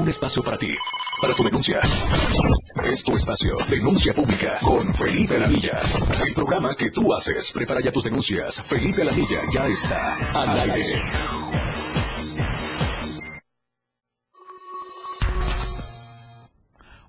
Un espacio para ti, para tu denuncia. Es tu espacio, denuncia pública, con Felipe Lamilla. El programa que tú haces. Prepara ya tus denuncias. Felipe Lamilla ya está al aire.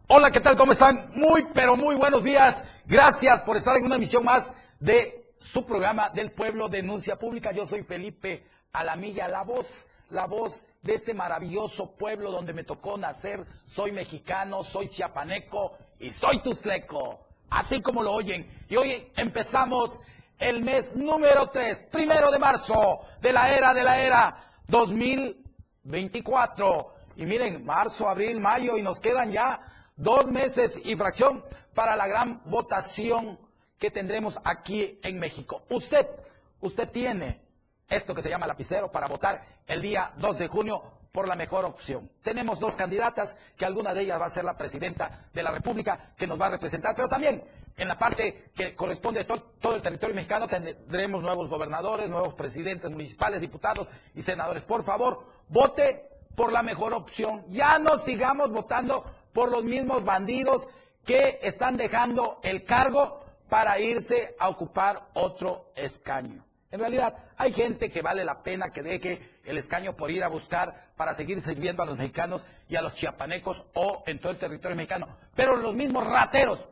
Hola, ¿qué tal? ¿Cómo están? Muy, pero muy buenos días. Gracias por estar en una emisión más de su programa del pueblo Denuncia Pública. Yo soy Felipe Alamilla, la voz, la voz de este maravilloso pueblo donde me tocó nacer. Soy mexicano, soy chiapaneco y soy tuzleco. Así como lo oyen. Y hoy empezamos el mes número 3, primero de marzo de la era de la era 2024. Y miren, marzo, abril, mayo y nos quedan ya dos meses y fracción para la gran votación que tendremos aquí en México. Usted, usted tiene esto que se llama lapicero para votar el día 2 de junio por la mejor opción. Tenemos dos candidatas, que alguna de ellas va a ser la presidenta de la República, que nos va a representar, pero también en la parte que corresponde a todo, todo el territorio mexicano tendremos nuevos gobernadores, nuevos presidentes municipales, diputados y senadores. Por favor, vote por la mejor opción. Ya no sigamos votando por los mismos bandidos que están dejando el cargo para irse a ocupar otro escaño. En realidad, hay gente que vale la pena que deje el escaño por ir a buscar para seguir sirviendo a los mexicanos y a los chiapanecos o en todo el territorio mexicano. Pero los mismos rateros,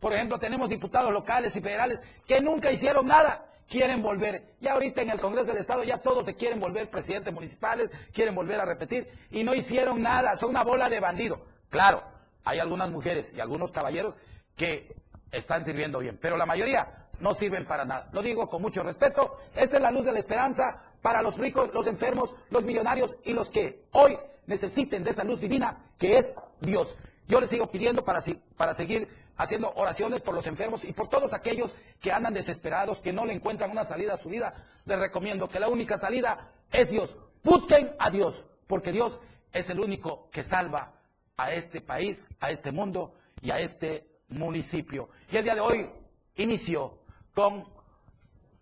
por ejemplo, tenemos diputados locales y federales que nunca hicieron nada, quieren volver. Ya ahorita en el Congreso del Estado ya todos se quieren volver presidentes municipales, quieren volver a repetir y no hicieron nada, son una bola de bandidos. Claro, hay algunas mujeres y algunos caballeros que están sirviendo bien, pero la mayoría no sirven para nada. Lo digo con mucho respeto. Esta es la luz de la esperanza para los ricos, los enfermos, los millonarios y los que hoy necesiten de esa luz divina que es Dios. Yo les sigo pidiendo para, para seguir haciendo oraciones por los enfermos y por todos aquellos que andan desesperados, que no le encuentran una salida a su vida. Les recomiendo que la única salida es Dios. Busquen a Dios, porque Dios es el único que salva a este país, a este mundo y a este municipio. Y el día de hoy inicio con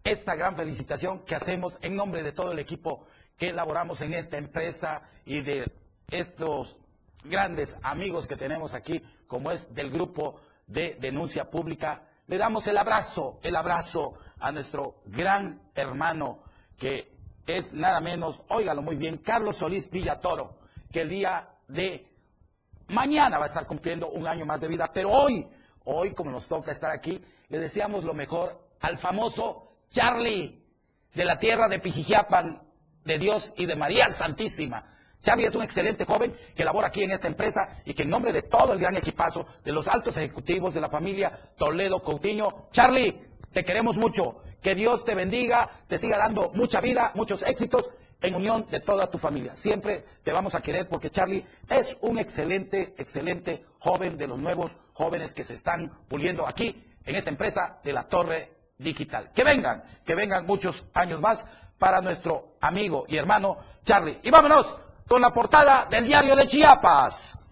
esta gran felicitación que hacemos en nombre de todo el equipo que elaboramos en esta empresa y de estos grandes amigos que tenemos aquí, como es del grupo de denuncia pública. Le damos el abrazo, el abrazo a nuestro gran hermano que es nada menos, óigalo muy bien, Carlos Solís Villatoro, que el día de Mañana va a estar cumpliendo un año más de vida, pero hoy, hoy como nos toca estar aquí, le deseamos lo mejor al famoso Charlie de la tierra de Pijijiapan, de Dios y de María Santísima. Charlie es un excelente joven que labora aquí en esta empresa y que en nombre de todo el gran equipazo de los altos ejecutivos de la familia Toledo Coutinho, Charlie, te queremos mucho. Que Dios te bendiga, te siga dando mucha vida, muchos éxitos en unión de toda tu familia. Siempre te vamos a querer porque Charlie es un excelente, excelente joven de los nuevos jóvenes que se están puliendo aquí en esta empresa de la Torre Digital. Que vengan, que vengan muchos años más para nuestro amigo y hermano Charlie. Y vámonos con la portada del diario de Chiapas.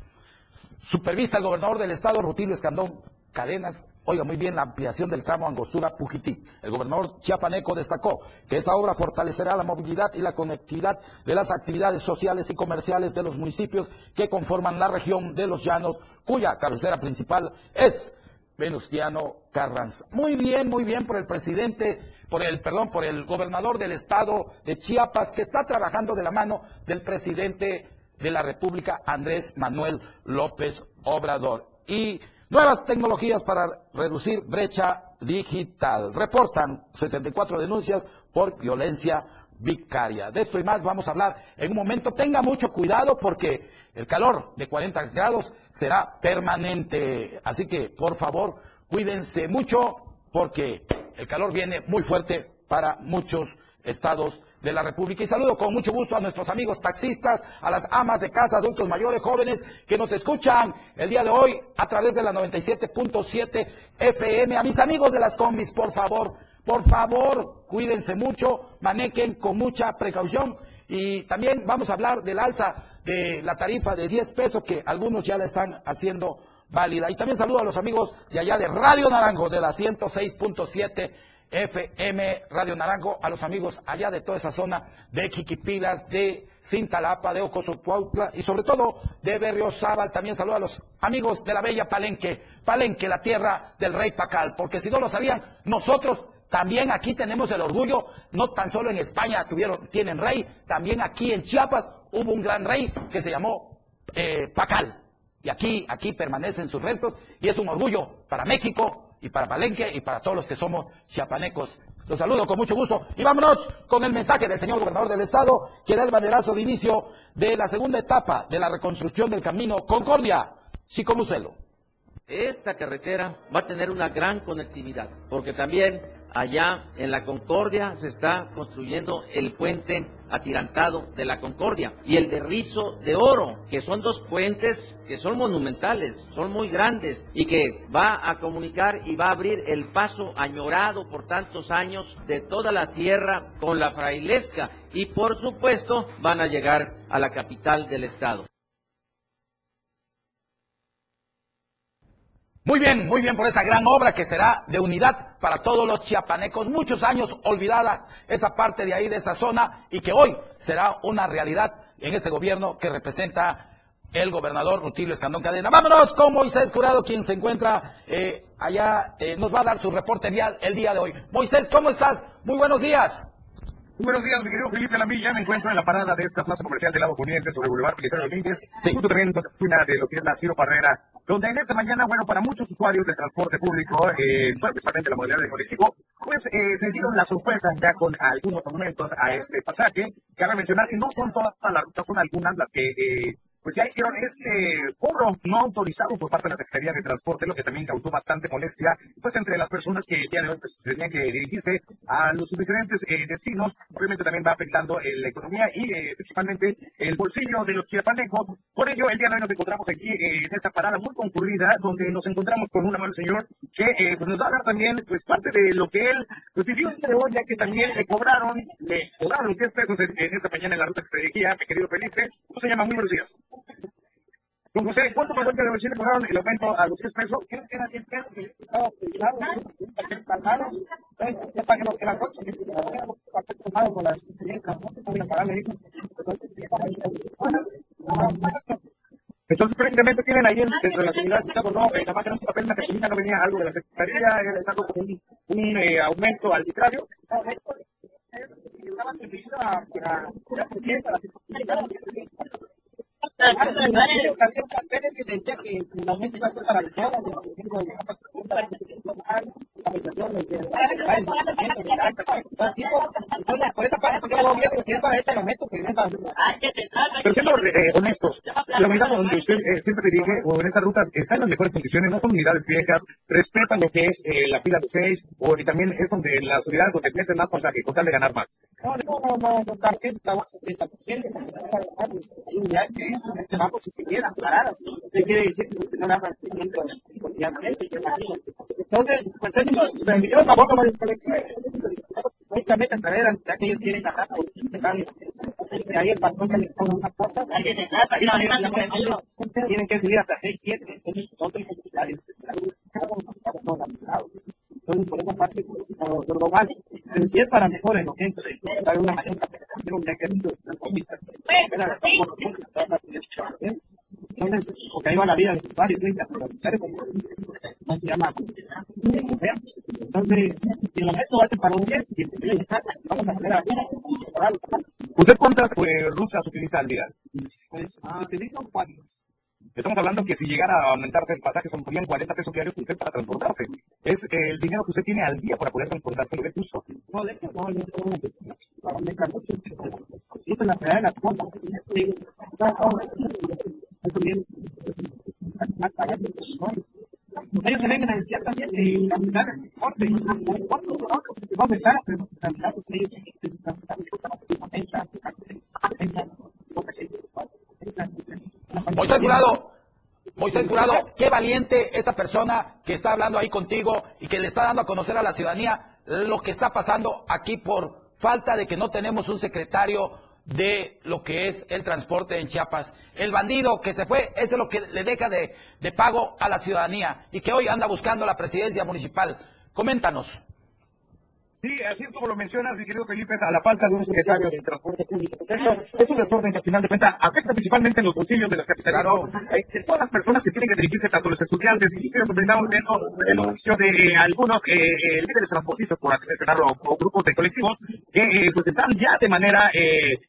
Supervisa el gobernador del estado, Rutilio Escandón Cadenas, Oiga muy bien la ampliación del tramo Angostura-Pujití. El gobernador chiapaneco destacó que esta obra fortalecerá la movilidad y la conectividad de las actividades sociales y comerciales de los municipios que conforman la región de los Llanos, cuya cabecera principal es Venustiano Carranza. Muy bien, muy bien por el presidente, por el, perdón, por el gobernador del estado de Chiapas, que está trabajando de la mano del presidente de la República, Andrés Manuel López Obrador. Y Nuevas tecnologías para reducir brecha digital. Reportan 64 denuncias por violencia vicaria. De esto y más vamos a hablar en un momento. Tenga mucho cuidado porque el calor de 40 grados será permanente. Así que, por favor, cuídense mucho porque el calor viene muy fuerte para muchos estados de la República. Y saludo con mucho gusto a nuestros amigos taxistas, a las amas de casa, adultos mayores, jóvenes que nos escuchan el día de hoy a través de la 97.7 FM. A mis amigos de las comis, por favor, por favor, cuídense mucho, manequen con mucha precaución. Y también vamos a hablar del alza de la tarifa de 10 pesos que algunos ya la están haciendo válida. Y también saludo a los amigos de allá de Radio Naranjo, de la 106.7 FM Radio Naranjo, a los amigos allá de toda esa zona de Quiquipilas, de Cintalapa, de Ocosocuautla y sobre todo de Berriozábal. También saludo a los amigos de la bella Palenque, Palenque, la tierra del rey Pacal, porque si no lo sabían, nosotros también aquí tenemos el orgullo, no tan solo en España tuvieron, tienen rey, también aquí en Chiapas hubo un gran rey que se llamó eh, Pacal. Y aquí, aquí permanecen sus restos y es un orgullo para México y para Palenque y para todos los que somos chiapanecos. Los saludo con mucho gusto y vámonos con el mensaje del señor gobernador del estado, que da el banderazo de inicio de la segunda etapa de la reconstrucción del camino Concordia, Chicomucelo. Esta carretera va a tener una gran conectividad, porque también allá en la Concordia se está construyendo el puente atirantado de la Concordia y el de Rizo de Oro, que son dos puentes que son monumentales, son muy grandes y que va a comunicar y va a abrir el paso añorado por tantos años de toda la sierra con la frailesca y por supuesto van a llegar a la capital del estado. Muy bien, muy bien por esa gran obra que será de unidad para todos los chiapanecos. Muchos años olvidada esa parte de ahí, de esa zona, y que hoy será una realidad en este gobierno que representa el gobernador Rutilio Escandón Cadena. Vámonos con Moisés Curado, quien se encuentra eh, allá, eh, nos va a dar su reporte vial el día de hoy. Moisés, ¿cómo estás? Muy buenos días. Muy buenos días, mi querido Felipe Lamilla. Me encuentro en la parada de esta plaza comercial del lado poniente sobre Boulevard Belisario Domínguez. Sí. Justo también en la de lo que es la Ciro Parrera donde en esta mañana, bueno, para muchos usuarios del transporte público, eh, principalmente la modalidad de colectivo, pues eh, se dieron la sorpresa ya con algunos aumentos a este pasaje. Cabe mencionar que no son todas las rutas, son algunas las que eh, pues ya hicieron este cobro no autorizado por parte de la Secretaría de Transporte, lo que también causó bastante molestia, pues entre las personas que ya pues, tenían que dirigirse a los diferentes eh, destinos. Obviamente también va afectando eh, la economía y eh, principalmente el bolsillo de los chiapanecos. Por ello, el día de hoy nos encontramos aquí en esta parada muy concurrida, donde nos encontramos con un amable señor que pues, nos va a dar también pues parte de lo que él pues, pidió de hoy, ya que también le cobraron, le cobraron los 10 pesos en, esa mañana en la ruta que se dirigía, mi querido Felipe. ¿Cómo se llama? Muy buenos días. Don José, ¿cuánto de el aumento a los 10 pesos? Creo que era 10 pesos, que estaba utilizado, pagado. Entonces, ya pagué lo que era 8, que era con la Secretaría de Transporte, voy a pagar, me dijo. Entonces, prácticamente tienen ahí dentro de las unidades de no, eh, nada más que no papel, la no venía algo de la Secretaría, es algo como un, un eh, aumento arbitrario. Además, en educación, Pérez que decía que la mente iba a ser para todos, los pero siendo eh, honestos, eh, o en esa ruta, está en mejores condiciones, no viejas, respetan lo que es eh, la fila de seis, o y también es donde las unidades donde meten más con de ganar más. No, no, no, no, no, no, 70%, banco si se queda aclaradas. ¿Qué quiere decir que no Únicamente a través de que ellos quieren ganar, ahí el patrón se le pone una cuota, tienen que subir hasta 6, 7, entonces nosotros entonces, por esa parte, pues, lo, lo global, pero si es para mejores, ¿no? Para una mayor capacitación, que entonces, porque ahí va la vida de no se llama. Entonces, si lo meto va a para un 10, y vamos a poner a ¿Usted cuántas eh, rutas utiliza al día? Pues, ah, se dice cuatro. Estamos hablando que si llegara a aumentarse el pasaje, son 40 pesos diarios usted para transportarse. Es el dinero que usted tiene al día para poder transportarse, lo que puso. No, de hecho, no, yo no, Siempre la de las cosas. Más tarde, ellos se ven a decir también de corte, el corte va a aumentar, pero la mitad pues ellos Moisés Curado, Moisés Curado, qué valiente esta persona que está hablando ahí contigo y que le está dando a conocer a la ciudadanía lo que está pasando aquí por falta de que no tenemos un secretario de lo que es el transporte en Chiapas. El bandido que se fue, eso es lo que le deja de, de pago a la ciudadanía y que hoy anda buscando la presidencia municipal. Coméntanos. Sí, así es como lo mencionas, mi querido Felipe, a la falta de un secretario de transporte público. Es un desorden que al final de cuentas afecta principalmente en los bolsillos de la capital. Eh, de todas las personas que tienen que dirigirse, tanto los estudiantes, y que brindamos viendo el anuncio de eh, algunos eh, eh, líderes transportistas, por así decirlo, o, grupos de colectivos, que pues están ya de manera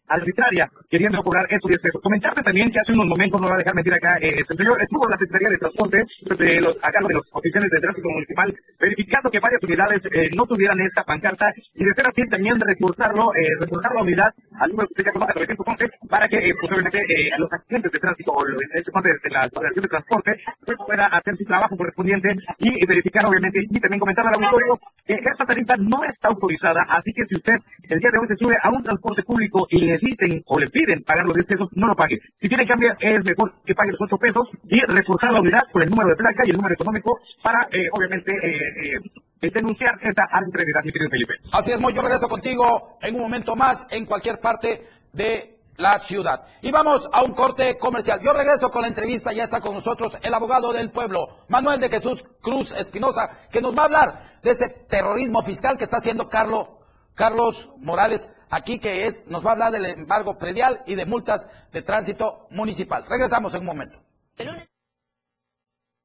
arbitraria queriendo cobrar 10 pesos. Comentarte también que hace unos momentos, no va a dejar mentir acá, el señor estuvo en la Secretaría de Transporte, de los, acá de los oficiales de tránsito municipal, verificando que varias unidades no tuvieran esta carta y de ser así también reportarlo, eh, reportar la unidad al número que se llama 911 para que eh, posiblemente eh, los agentes de tránsito o ese parte de la Federación de Transporte pues, pueda hacer su trabajo correspondiente y verificar obviamente y también comentar al auditorio que esta tarifa no está autorizada, así que si usted el día de hoy se sube a un transporte público y le dicen o le piden pagar los 10 pesos, no lo pague. Si tiene cambio, es mejor que pague los 8 pesos y reportar la unidad con el número de placa y el número económico para, eh, obviamente, eh, eh, denunciar esta arbitrariedad, mi querido Felipe. Así es, muy yo regreso contigo en un momento más en cualquier parte de la ciudad. Y vamos a un corte comercial. Yo regreso con la entrevista, ya está con nosotros el abogado del pueblo, Manuel de Jesús Cruz Espinosa, que nos va a hablar de ese terrorismo fiscal que está haciendo Carlos, Carlos Morales aquí, que es, nos va a hablar del embargo predial y de multas de tránsito municipal. Regresamos en un momento.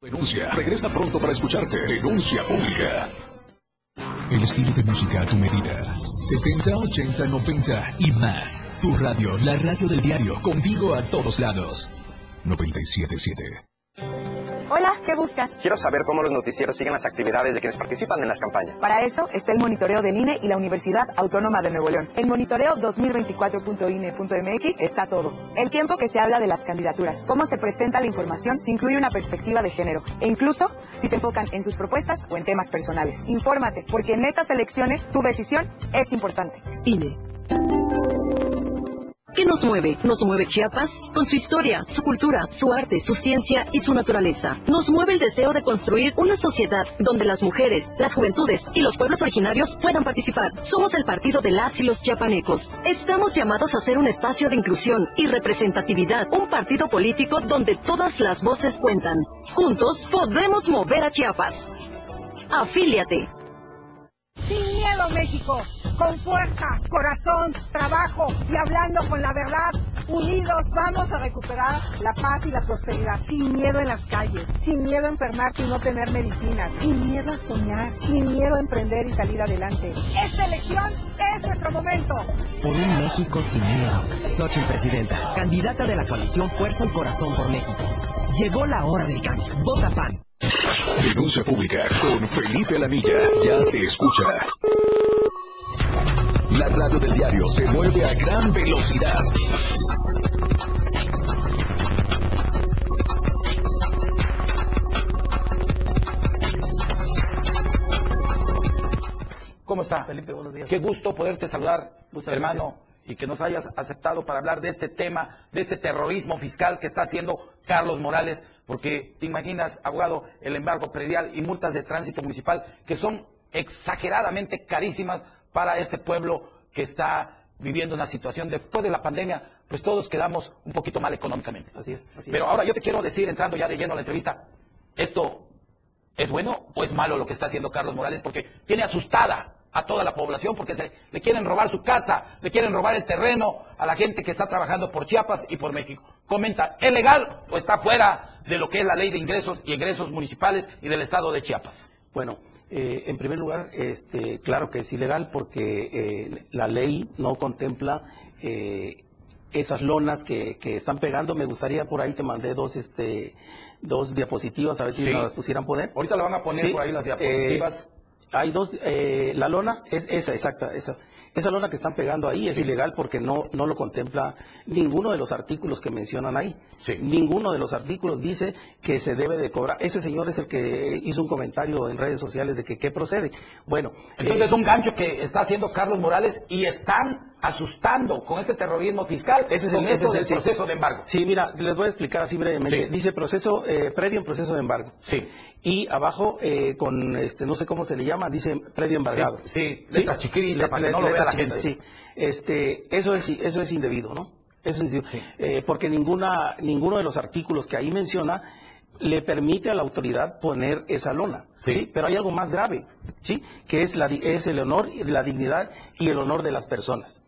Denuncia. Regresa pronto para escucharte. Denuncia pública. El estilo de música a tu medida. 70, 80, 90 y más. Tu radio, la radio del diario, contigo a todos lados. 977. Hola, ¿qué buscas? Quiero saber cómo los noticieros siguen las actividades de quienes participan en las campañas. Para eso está el monitoreo del INE y la Universidad Autónoma de Nuevo León. En monitoreo 2024.ine.mx está todo. El tiempo que se habla de las candidaturas, cómo se presenta la información, si incluye una perspectiva de género e incluso si se enfocan en sus propuestas o en temas personales. Infórmate, porque en estas elecciones tu decisión es importante. INE. ¿Qué nos mueve? Nos mueve Chiapas con su historia, su cultura, su arte, su ciencia y su naturaleza. Nos mueve el deseo de construir una sociedad donde las mujeres, las juventudes y los pueblos originarios puedan participar. Somos el partido de las y los chiapanecos. Estamos llamados a ser un espacio de inclusión y representatividad, un partido político donde todas las voces cuentan. Juntos podemos mover a Chiapas. Afíliate. México con fuerza, corazón, trabajo y hablando con la verdad, unidos vamos a recuperar la paz y la prosperidad, sin miedo en las calles, sin miedo a enfermarte y no tener medicinas, sin miedo a soñar, sin miedo a emprender y salir adelante. Esta elección es nuestro momento. Por un México sin miedo. Xochitl Presidenta, candidata de la coalición Fuerza y Corazón por México. Llegó la hora del cambio. Vota PAN. Denuncia pública con Felipe Alamilla. Ya te escucha. La radio del diario se mueve a gran velocidad. ¿Cómo está? Felipe, buenos días. Qué gusto poderte saludar, hermano, y que nos hayas aceptado para hablar de este tema, de este terrorismo fiscal que está haciendo Carlos Morales, porque te imaginas, abogado, el embargo predial y multas de tránsito municipal que son exageradamente carísimas para este pueblo que está viviendo una situación después de la pandemia, pues todos quedamos un poquito mal económicamente. Así es. Pero ahora yo te quiero decir, entrando ya de lleno a la entrevista, ¿esto es bueno o es malo lo que está haciendo Carlos Morales? Porque tiene asustada a toda la población porque se, le quieren robar su casa, le quieren robar el terreno a la gente que está trabajando por Chiapas y por México. Comenta, ¿es legal o está fuera de lo que es la ley de ingresos y egresos municipales y del estado de Chiapas? Bueno, eh, en primer lugar, este, claro que es ilegal porque eh, la ley no contempla eh, esas lonas que, que, están pegando. Me gustaría por ahí te mandé dos, este, dos diapositivas a ver si las pusieran poder. Ahorita la van a poner por ahí las diapositivas. Hay dos, la lona es esa, exacta, esa. Esa lona que están pegando ahí es ilegal porque no, no lo contempla ninguno de los artículos que mencionan ahí. Ninguno de los artículos dice que se debe de cobrar. Ese señor es el que hizo un comentario en redes sociales de que qué procede. Bueno. Entonces es un gancho que está haciendo Carlos Morales y están asustando con este terrorismo fiscal. Ese es el, proceso de embargo. Sí, mira, les voy a explicar así brevemente. Dice proceso eh, previo en proceso de embargo. Sí y abajo eh, con este no sé cómo se le llama dice previo embargado. Sí, letras chiquitas para que no lo vea la gente. sí. Este eso es eso es indebido no eso es eh, porque ninguna ninguno de los artículos que ahí menciona le permite a la autoridad poner esa lona, ¿sí? Pero hay algo más grave, ¿sí? Que es, la, es el honor, la dignidad y el honor de las personas.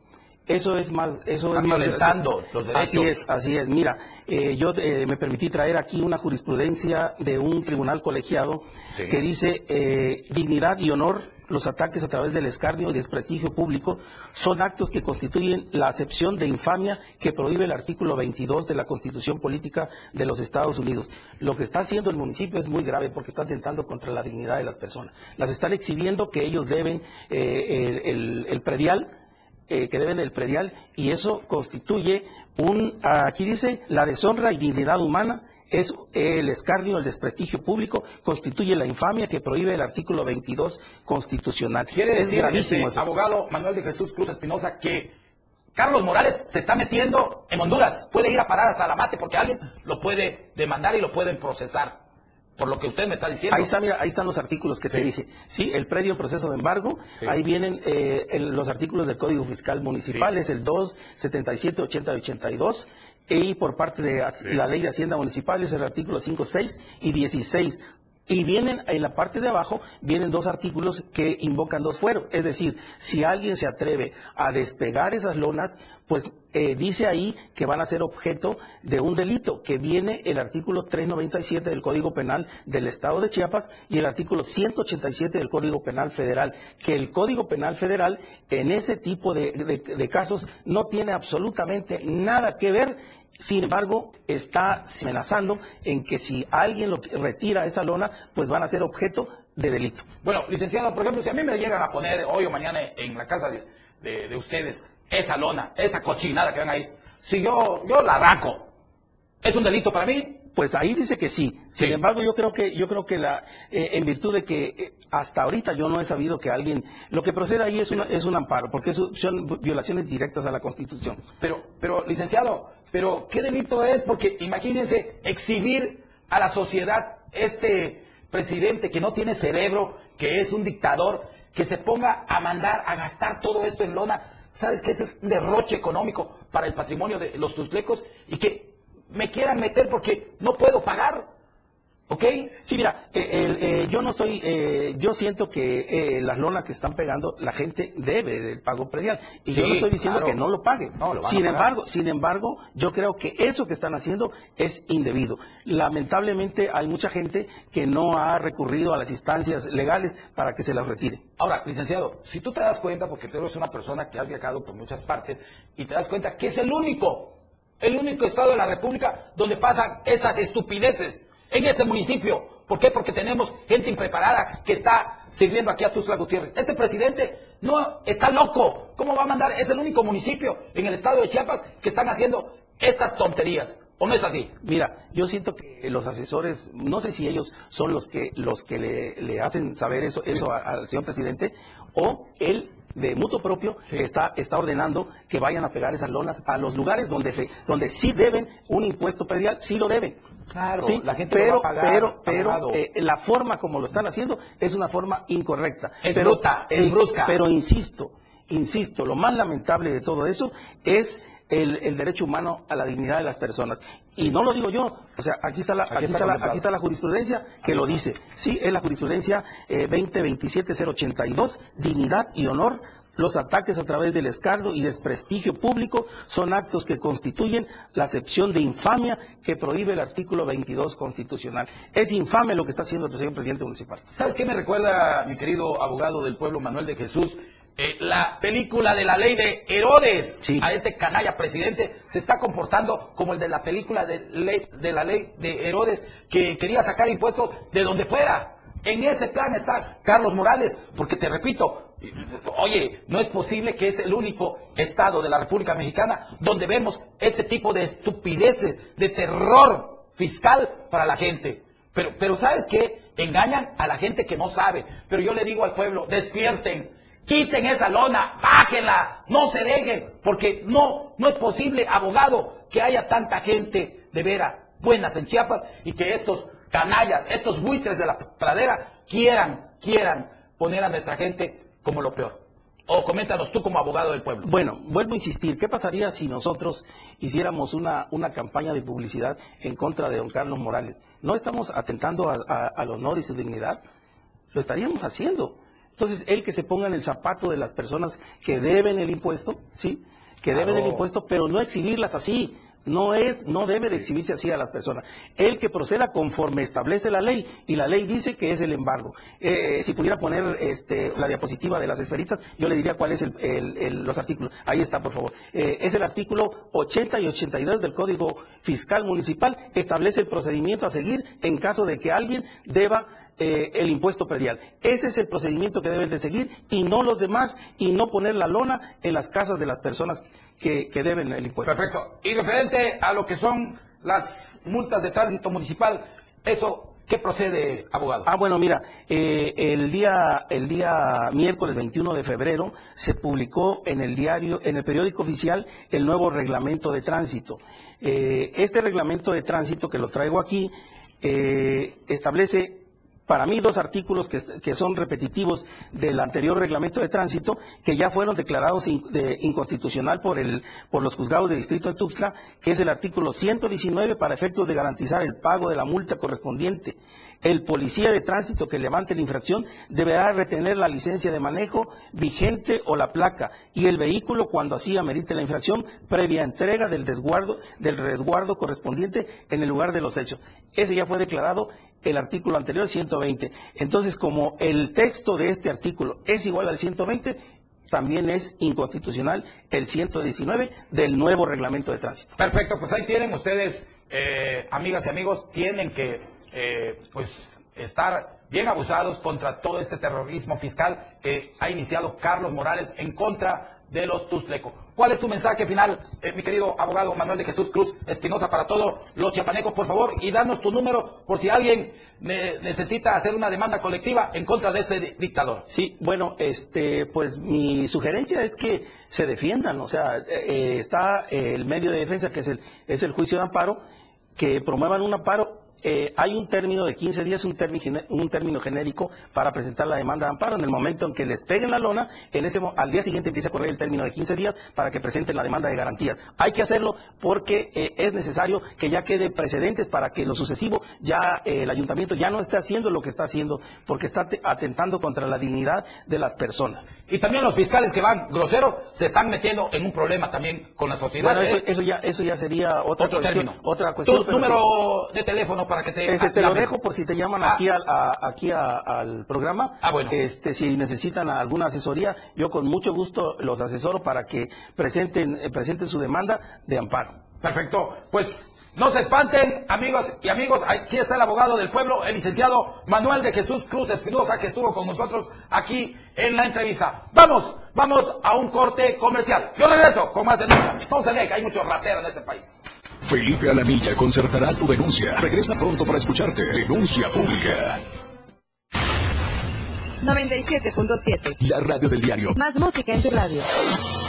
Eso es más, eso Están es violentando los derechos. Así es, así es. Mira, eh, yo eh, me permití traer aquí una jurisprudencia de un tribunal colegiado Sí. que dice eh, dignidad y honor, los ataques a través del escarnio y desprestigio público son actos que constituyen la acepción de infamia que prohíbe el artículo 22 de la Constitución Política de los Estados Unidos. Lo que está haciendo el municipio es muy grave porque está atentando contra la dignidad de las personas. Las están exhibiendo que ellos deben eh, el, el- el predial eh, que deben del predial y eso constituye un, aquí dice, la deshonra y dignidad humana es el escarnio, el desprestigio público, constituye la infamia que prohíbe el artículo 22 constitucional. Quiere es decir, gravísimo eso. abogado Manuel de Jesús Cruz Espinosa, que Carlos Morales se está metiendo en Honduras. Puede ir a parar hasta la mate porque alguien lo puede demandar y lo pueden procesar. Por lo que usted me está diciendo. Ahí, está, mira, ahí están los artículos que te dije. Sí, el predio proceso de embargo, Sí. ahí vienen eh, el- los artículos del Código Fiscal Municipal, Sí. es el 2, 77, 80 y 82, y por parte de la Ley de Hacienda Municipal es el artículo 5, 6 y 16. Y vienen, en la parte de abajo, vienen dos artículos que invocan dos fueros. Es decir, si alguien se atreve a despegar esas lonas, pues eh, dice ahí que van a ser objeto de un delito, que viene el artículo 397 del Código Penal del Estado de Chiapas y el artículo 187 del Código Penal Federal, que el Código Penal Federal en ese tipo de, casos no tiene absolutamente nada que ver sin embargo, está amenazando en que si alguien lo retira esa lona, pues van a ser objeto de delito. Bueno, licenciado, por ejemplo, si a mí me llegan a poner hoy o mañana en la casa de ustedes esa lona, esa cochinada que ven ahí, si yo, yo la arranco, ¿es un delito para mí? Pues ahí dice que sí. Sin Sí. embargo, yo creo que yo creo que la eh, en virtud de que eh, hasta ahorita yo no he sabido que alguien lo que procede ahí es una, es un amparo, porque son violaciones directas a la Constitución. Pero, pero, licenciado, pero ¿qué delito es? Porque imagínense exhibir a la sociedad este presidente que no tiene cerebro, que es un dictador, que se ponga a mandar, a gastar todo esto en lona. ¿Sabes qué es un derroche económico para el patrimonio de los tuzlecos? Y que me quieran meter porque no puedo pagar. ¿Ok? Sí, mira, eh, el, eh, yo no estoy, eh, yo siento que eh, las lonas que están pegando, la gente debe del pago predial. Y yo no estoy diciendo claro. que no lo pague. No, lo sin embargo, sin embargo, yo creo que eso que están haciendo es indebido. Lamentablemente hay mucha gente que no ha recurrido a las instancias legales para que se las retire. Ahora, licenciado, si tú te das cuenta, porque tú eres una persona que has viajado por muchas partes, y te das cuenta que es el único, el único estado de la República donde pasan esas estupideces, en este municipio. ¿Por qué? Porque tenemos gente impreparada que está sirviendo aquí a Tuxtla Gutiérrez. Este presidente no está loco. ¿Cómo va a mandar? Es el único municipio en el estado de Chiapas que están haciendo estas tonterías. ¿O no es así? Mira, yo siento que los asesores, no sé si ellos son los que los que le, le hacen saber eso, eso al señor presidente, o él de mutuo propio que está, está ordenando que vayan a pegar esas lonas a los lugares donde, donde sí deben un impuesto predial, sí lo deben. Claro, Sí, la gente lo pero, va a pagar, pero, pero eh, la forma como lo están haciendo es una forma incorrecta. Es Pero- bruta, es brusca. Pero insisto, insisto, lo más lamentable de todo eso es el, el derecho humano a la dignidad de las personas. Y no lo digo yo, o sea, aquí está la, Aquí aquí está está la, aquí está la jurisprudencia que lo dice. Sí, es la jurisprudencia eh, 2027-082, dignidad y honor. Los ataques a través del escardo y desprestigio público son actos que constituyen la acepción de infamia que prohíbe el artículo 22 constitucional. Es infame lo que está haciendo el señor presidente municipal. ¿Sabes qué me recuerda, mi querido abogado del pueblo Manuel de Jesús? Eh, la película de la ley de Herodes. Sí. A este canalla presidente se está comportando como el de la película de, ley- de la ley de Herodes que quería sacar impuestos de donde fuera. En ese plan está Carlos Morales, porque te repito, oye, no es posible que es el único estado de la República Mexicana donde vemos este tipo de estupideces, de terror fiscal para la gente. Pero, pero ¿sabes qué? Engañan a la gente que no sabe. Pero yo le digo al pueblo, despierten, quiten esa lona, bájenla, no se dejen, porque no, no es posible, abogado, que haya tanta gente de veras buenas en Chiapas y que estos canallas, estos buitres de la pradera quieran, quieran poner a nuestra gente como lo peor. O coméntanos tú como abogado del pueblo. Bueno, vuelvo a insistir, ¿qué pasaría si nosotros hiciéramos una, una campaña de publicidad en contra de don Carlos Morales? no estamos atentando al honor y su dignidad, lo estaríamos haciendo. Entonces, él que se ponga en el zapato de las personas que deben el impuesto, ¿sí? Que deben el impuesto, pero no exhibirlas así. No es, no debe de exhibirse así a las personas. El que proceda conforme establece la ley, y la ley dice que es el embargo. Eh, si pudiera poner este, la diapositiva de las esferitas, yo le diría cuáles son los artículos. Ahí está, por favor. Eh, es el artículo 80 y 82 del Código Fiscal Municipal, establece el procedimiento a seguir en caso de que alguien deba eh, el impuesto predial. Ese es el procedimiento que deben de seguir y no los demás y no poner la lona en las casas de las personas que, deben el impuesto. Perfecto. Y referente a lo que son las multas de tránsito municipal, eso ¿Qué procede, abogado? Ah, bueno, mira, eh, el día el día miércoles 21 de febrero se publicó en el diario, en el periódico oficial, el nuevo reglamento de tránsito. Eh, este reglamento de tránsito que lo traigo aquí establece para mí dos artículos que, son repetitivos del anterior reglamento de tránsito que ya fueron declarados inconstitucional por, el, por los juzgados de distrito de Tuxtla, que es el artículo 119 para efectos de garantizar el pago de la multa correspondiente. El policía de tránsito que levante la infracción deberá retener la licencia de manejo vigente o la placa y el vehículo cuando así amerite la infracción previa entrega del resguardo, del resguardo correspondiente en el lugar de los hechos. Ese ya fue declarado el artículo anterior, 120. Entonces, como el texto de este artículo es igual al 120, también es inconstitucional el 119 del nuevo reglamento de tránsito. Perfecto, pues ahí tienen ustedes, eh, amigas y amigos, tienen que eh, pues estar bien abusados contra todo este terrorismo fiscal que ha iniciado Carlos Morales en contra de los Tuzleco. ¿Cuál es tu mensaje final, eh, mi querido abogado Manuel de Jesús Cruz Espinosa, para todos los chiapanecos, por favor? Y danos tu número por si alguien necesita hacer una demanda colectiva en contra de este dictador. Sí, bueno, este, pues mi sugerencia es que se defiendan, o sea, eh, está el medio de defensa que es el, es el juicio de amparo, que promuevan un amparo eh, hay un término de 15 días, un término, un término genérico para presentar la demanda de amparo. En el momento en que les peguen la lona, en ese, al día siguiente empieza a correr el término de 15 días para que presenten la demanda de garantías. Hay que hacerlo porque eh, es necesario que ya quede precedentes para que lo sucesivo ya eh, el ayuntamiento ya no esté haciendo lo que está haciendo porque está atentando contra la dignidad de las personas. Y también los fiscales que van groseros se están metiendo en un problema también con la sociedad. Bueno, eso, ya, eso ya sería otra Otro cuestión. Término. Otra cuestión. Tu número de teléfono para que te... Este, te lo dejo por si te llaman ah. aquí, al, aquí al programa. Ah, bueno. Este, si necesitan alguna asesoría, yo con mucho gusto los asesoro para que presenten, eh, presenten su demanda de amparo. Perfecto. Pues no se espanten, amigos y amigos. Aquí está el abogado del pueblo, el licenciado Manuel de Jesús Cruz Espinosa, que estuvo con nosotros aquí en la entrevista. Vamos, vamos a un corte comercial. Yo regreso con más denuncias. No se que hay muchos rateros en este país. Felipe Alamilla concertará tu denuncia. Regresa pronto para escucharte. Denuncia pública. 97.7. La radio del diario. Más música en tu radio.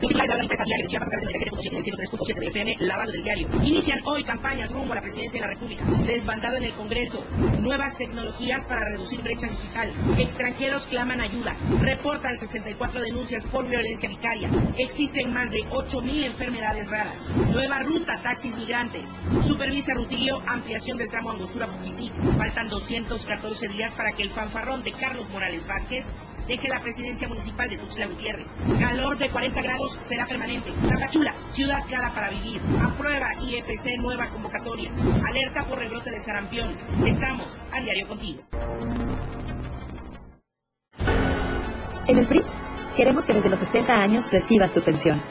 Titulares de la de Chiapas, del 97.7 de FM, la radio del diario. Inician hoy campañas rumbo a la presidencia de la República. Desbandado en el Congreso. Nuevas tecnologías para reducir brecha digital. Extranjeros claman ayuda. Reportan 64 denuncias por violencia vicaria. Existen más de 8.000 enfermedades raras. Nueva ruta taxis migrantes. Supervisa Rutilio, ampliación del tramo Angostura Puquití. Faltan 214 días para que el fanfarrón de Carlos Morales Vázquez deje la presidencia municipal de Tuxtla Gutiérrez. Calor de 40 grados será permanente. Tapachula, ciudad cara para vivir. Aprueba IEPC nueva convocatoria. Alerta por rebrote de sarampión. Estamos a diario contigo. En el PRI queremos que desde los 60 años recibas tu pensión.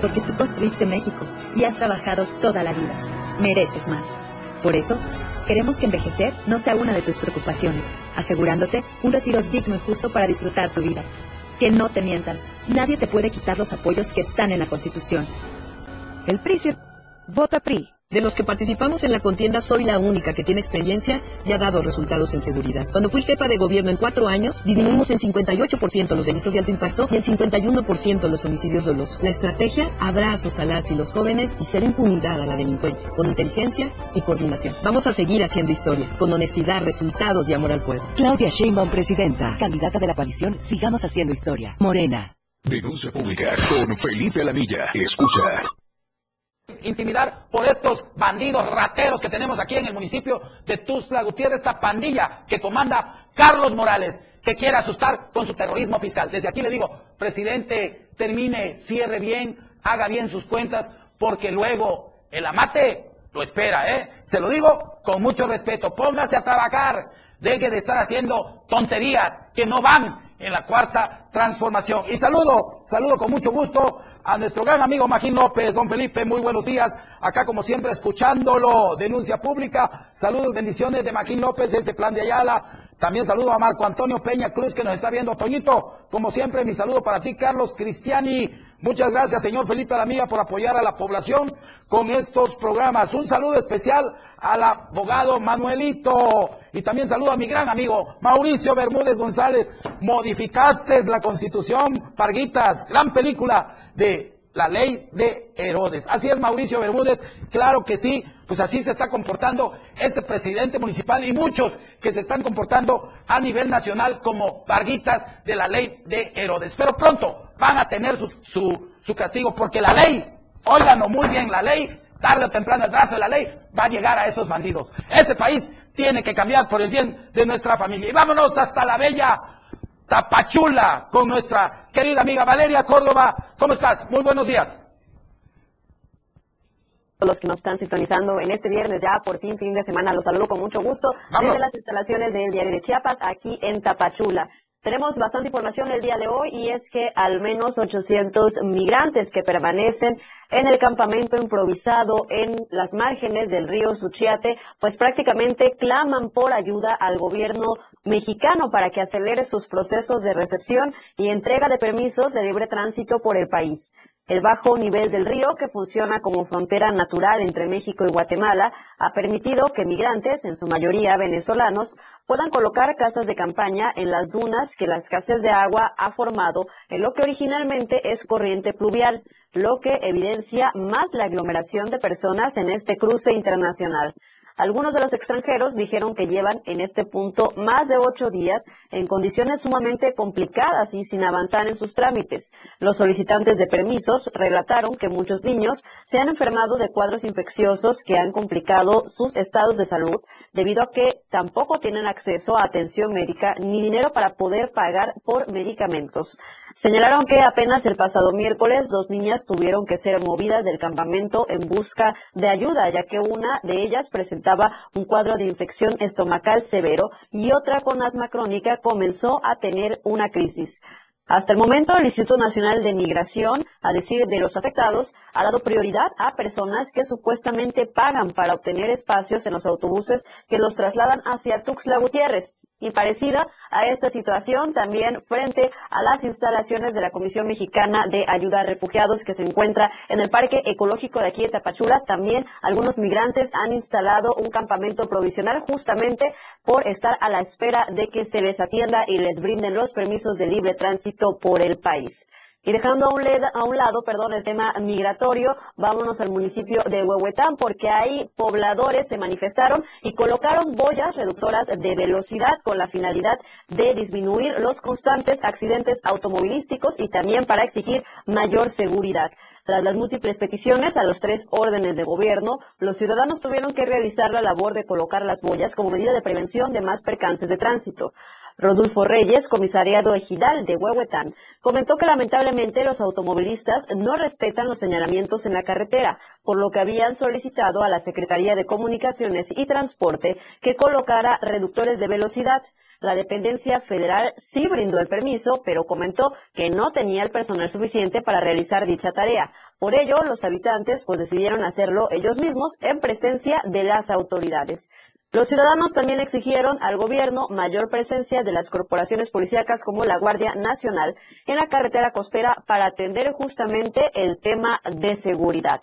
Porque tú construiste México y has trabajado toda la vida. Mereces más. Por eso, queremos que envejecer no sea una de tus preocupaciones, asegurándote un retiro digno y justo para disfrutar tu vida. Que no te mientan, nadie te puede quitar los apoyos que están en la Constitución. El PRI, vota PRI. De los que participamos en la contienda, soy la única que tiene experiencia y ha dado resultados en seguridad. Cuando fui jefa de gobierno en cuatro años, disminuimos en 58% los delitos de alto impacto y en 51% los homicidios dolosos. La estrategia, abrazos a las y los jóvenes y ser impunidad a la delincuencia, con inteligencia y coordinación. Vamos a seguir haciendo historia, con honestidad, resultados y amor al pueblo. Claudia Sheinbaum, presidenta, candidata de la coalición Sigamos Haciendo Historia. Morena. Denuncia pública con Felipe Alamilla. Escucha intimidar por estos bandidos rateros que tenemos aquí en el municipio de Tuzla Gutiérrez, esta pandilla que comanda Carlos Morales, que quiere asustar con su terrorismo fiscal. Desde aquí le digo, presidente, termine, cierre bien, haga bien sus cuentas, porque luego el amate lo espera, ¿eh? Se lo digo con mucho respeto, póngase a trabajar, deje de estar haciendo tonterías que no van en la cuarta transformación. Y saludo, saludo con mucho gusto a nuestro gran amigo Magín López. Don Felipe, muy buenos días. Acá como siempre escuchándolo, denuncia pública. Saludos, bendiciones de Magín López desde Plan de Ayala. También saludo a Marco Antonio Peña Cruz que nos está viendo. Toñito, como siempre, mi saludo para ti, Carlos Cristiani. Muchas gracias, señor Felipe Alamía, por apoyar a la población con estos programas. Un saludo especial al abogado Manuelito. Y también saludo a mi gran amigo Mauricio Bermúdez González. Modificaste la constitución, Parguitas, gran película de la ley de Herodes. Así es, Mauricio Bermúdez, claro que sí, pues así se está comportando este presidente municipal y muchos que se están comportando a nivel nacional como parguitas de la ley de Herodes. Pero pronto van a tener su, su, su castigo porque la ley, óiganlo muy bien, la ley, tarde o temprano el brazo de la ley va a llegar a esos bandidos. Este país tiene que cambiar por el bien de nuestra familia. Y vámonos hasta la bella Tapachula con nuestra querida amiga Valeria Córdoba. ¿Cómo estás? Muy buenos días. Los que nos están sintonizando en este viernes ya por fin, fin de semana, los saludo con mucho gusto desde las instalaciones del Diario de Chiapas aquí en Tapachula. Tenemos bastante información el día de hoy y es que al menos 800 migrantes que permanecen en el campamento improvisado en las márgenes del río Suchiate, pues prácticamente claman por ayuda al gobierno mexicano para que acelere sus procesos de recepción y entrega de permisos de libre tránsito por el país. El bajo nivel del río, que funciona como frontera natural entre México y Guatemala, ha permitido que migrantes, en su mayoría venezolanos, puedan colocar casas de campaña en las dunas que la escasez de agua ha formado en lo que originalmente es corriente pluvial, lo que evidencia más la aglomeración de personas en este cruce internacional. Algunos de los extranjeros dijeron que llevan en este punto más de ocho días en condiciones sumamente complicadas y sin avanzar en sus trámites. Los solicitantes de permisos relataron que muchos niños se han enfermado de cuadros infecciosos que han complicado sus estados de salud debido a que tampoco tienen acceso a atención médica ni dinero para poder pagar por medicamentos. Señalaron que apenas el pasado miércoles dos niñas tuvieron que ser movidas del campamento en busca de ayuda, ya que una de ellas presentaba un cuadro de infección estomacal severo y otra con asma crónica comenzó a tener una crisis. Hasta el momento, el Instituto Nacional de Migración, a decir de los afectados, ha dado prioridad a personas que supuestamente pagan para obtener espacios en los autobuses que los trasladan hacia Tuxtla Gutiérrez y parecida a esta situación también frente a las instalaciones de la Comisión Mexicana de Ayuda a Refugiados que se encuentra en el Parque Ecológico de aquí de Tapachula. También algunos migrantes han instalado un campamento provisional justamente por estar a la espera de que se les atienda y les brinden los permisos de libre tránsito por el país. Y dejando a un, lado perdón, el tema migratorio, vámonos al municipio de Huehuetán, porque ahí pobladores se manifestaron y colocaron boyas reductoras de velocidad con la finalidad de disminuir los constantes accidentes automovilísticos y también para exigir mayor seguridad. Tras las múltiples peticiones a los tres órdenes de gobierno, los ciudadanos tuvieron que realizar la labor de colocar las boyas como medida de prevención de más percances de tránsito. Rodolfo Reyes, comisariado ejidal de Huehuetán, comentó que lamentablemente los automovilistas no respetan los señalamientos en la carretera, por lo que habían solicitado a la Secretaría de Comunicaciones y Transporte que colocara reductores de velocidad. La dependencia federal sí brindó el permiso, pero comentó que no tenía el personal suficiente para realizar dicha tarea. Por ello, los habitantes pues decidieron hacerlo ellos mismos en presencia de las autoridades. Los ciudadanos también exigieron al gobierno mayor presencia de las corporaciones policíacas como la Guardia Nacional en la carretera costera para atender justamente el tema de seguridad.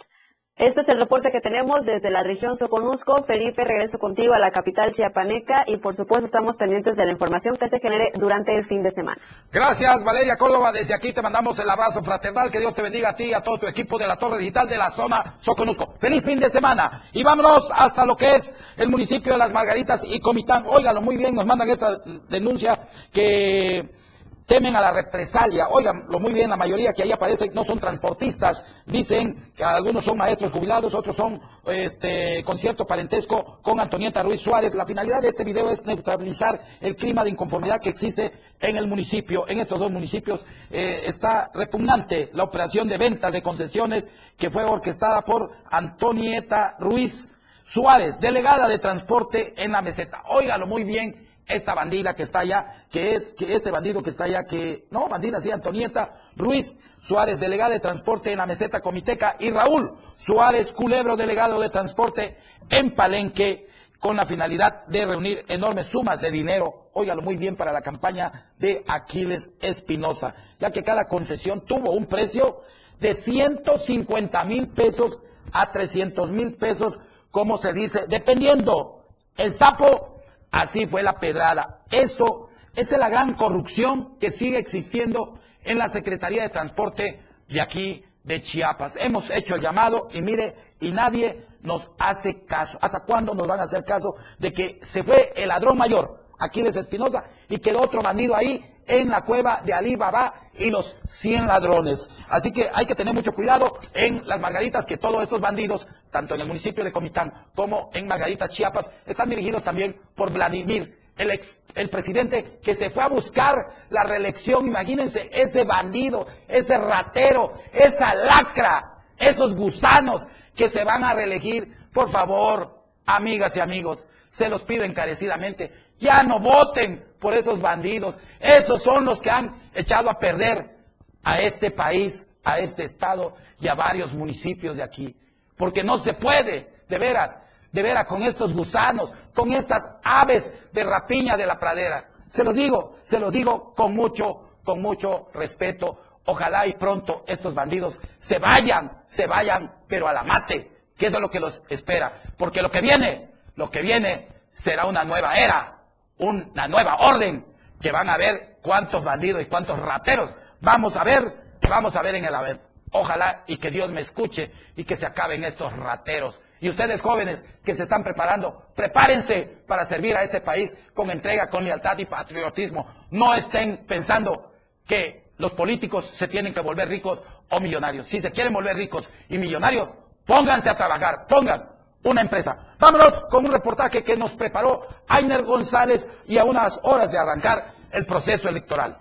Este es el reporte que tenemos desde la región Soconusco. Felipe, regreso contigo a la capital chiapaneca y por supuesto estamos pendientes de la información que se genere durante el fin de semana. Gracias, Valeria Córdoba. Desde aquí te mandamos el abrazo fraternal. Que Dios te bendiga a ti y a todo tu equipo de la Torre Digital de la zona Soconusco. Feliz fin de semana. Y vámonos hasta lo que es el municipio de Las Margaritas y Comitán. Óigalo muy bien, nos mandan esta denuncia que temen a la represalia. Oigan, lo muy bien, la mayoría que ahí aparecen no son transportistas. Dicen que algunos son maestros jubilados, otros son este, con cierto parentesco con Antonieta Ruiz Suárez. La finalidad de este video es neutralizar el clima de inconformidad que existe en el municipio. En estos dos municipios eh, está repugnante la operación de ventas de concesiones que fue orquestada por Antonieta Ruiz Suárez, delegada de transporte en la meseta. Óigalo muy bien esta bandida que está allá, que es que este bandido que está allá, que no, bandida, sí, Antonieta Ruiz Suárez, delegada de transporte en la meseta Comiteca, y Raúl Suárez Culebro, delegado de transporte en Palenque, con la finalidad de reunir enormes sumas de dinero, óigalo muy bien, para la campaña de Aquiles Espinosa, ya que cada concesión tuvo un precio de 150 mil pesos a 300 mil pesos, como se dice, dependiendo el sapo Así fue la pedrada. Eso, esa es la gran corrupción que sigue existiendo en la Secretaría de Transporte de aquí de Chiapas. Hemos hecho el llamado y mire, y nadie nos hace caso. ¿Hasta cuándo nos van a hacer caso de que se fue el ladrón mayor, Aquiles Espinosa, y quedó otro bandido ahí en la cueva de Ali Baba y los 100 ladrones. Así que hay que tener mucho cuidado en las Margaritas, que todos estos bandidos, tanto en el municipio de Comitán como en Margarita, Chiapas, están dirigidos también por Vladimir, el, ex, el presidente que se fue a buscar la reelección. Imagínense ese bandido, ese ratero, esa lacra, esos gusanos que se van a reelegir. Por favor, amigas y amigos, se los pido encarecidamente, ya no voten por esos bandidos. Esos son los que han echado a perder a este país, a este estado y a varios municipios de aquí. Porque no se puede, de veras, de veras, con estos gusanos, con estas aves de rapiña de la pradera. Se los digo, se los digo con mucho, con mucho respeto. Ojalá y pronto estos bandidos se vayan, se vayan, pero a la mate, que eso es lo que los espera. Porque lo que viene, lo que viene será una nueva era, una nueva orden, que van a ver cuántos bandidos y cuántos rateros vamos a ver, vamos a ver en el haber. Ojalá y que Dios me escuche y que se acaben estos rateros. Y ustedes jóvenes que se están preparando, prepárense para servir a este país con entrega, con lealtad y patriotismo. No estén pensando que los políticos se tienen que volver ricos o millonarios. Si se quieren volver ricos y millonarios, pónganse a trabajar, pongan una empresa. Vámonos con un reportaje que nos preparó Ainer González y a unas horas de arrancar el proceso electoral.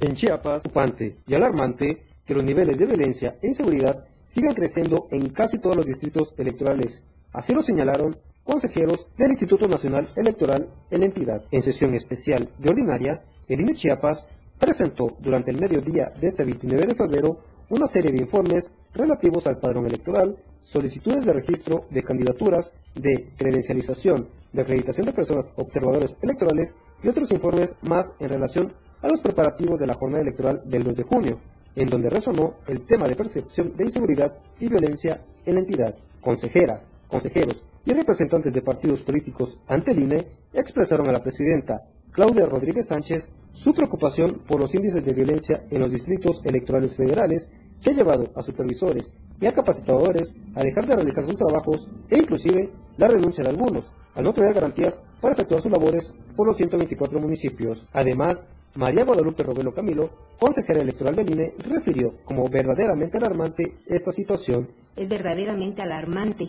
En Chiapas, preocupante y alarmante que los niveles de violencia e inseguridad sigan creciendo en casi todos los distritos electorales. Así lo señalaron consejeros del Instituto Nacional Electoral en la entidad. En sesión especial de ordinaria, el INE Chiapas presentó durante el mediodía de este 29 de febrero una serie de informes relativos al padrón electoral, solicitudes de registro de candidaturas, de credencialización, de acreditación de personas observadores electorales y otros informes más en relación a los preparativos de la jornada electoral del 2 de junio, en donde resonó el tema de percepción de inseguridad y violencia en la entidad. Consejeras, consejeros y representantes de partidos políticos ante el INE expresaron a la presidenta Claudia Rodríguez Sánchez su preocupación por los índices de violencia en los distritos electorales federales que ha llevado a supervisores y a capacitadores a dejar de realizar sus trabajos e inclusive la renuncia de algunos al no tener garantías para efectuar sus labores por los 124 municipios. Además, María Guadalupe Robelo Camilo, consejera electoral del INE, refirió como verdaderamente alarmante esta situación. Es verdaderamente alarmante